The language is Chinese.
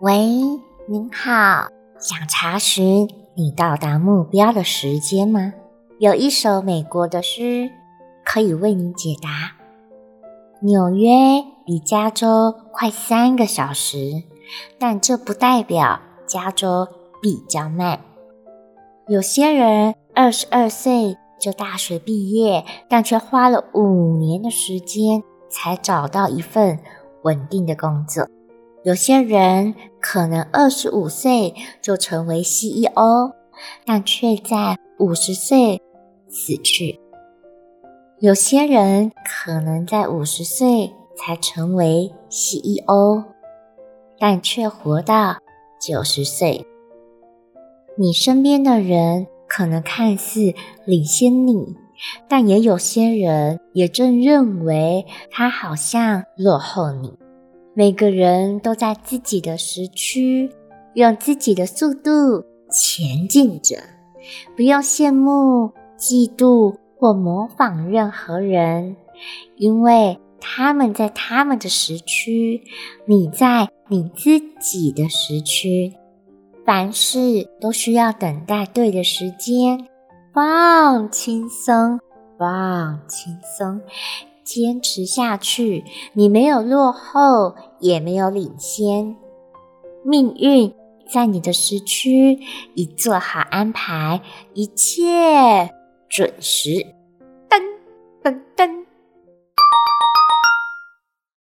喂，您好，想查询你到达目标的时间吗？有一首美国的诗可以为你解答。纽约比加州快三个小时，但这不代表加州比较慢。有些人二十二岁就大学毕业，但却花了五年的时间才找到一份稳定的工作。有些人可能二十五岁就成为 CEO，但却在五十岁死去；有些人可能在五十岁才成为 CEO，但却活到九十岁。你身边的人可能看似领先你，但也有些人也正认为他好像落后你。每个人都在自己的时区，用自己的速度前进着。不用羡慕、嫉妒或模仿任何人，因为他们在他们的时区，你在你自己的时区。凡事都需要等待对的时间，放轻松，放轻松。坚持下去，你没有落后，也没有领先。命运在你的时区已做好安排，一切准时。噔噔噔。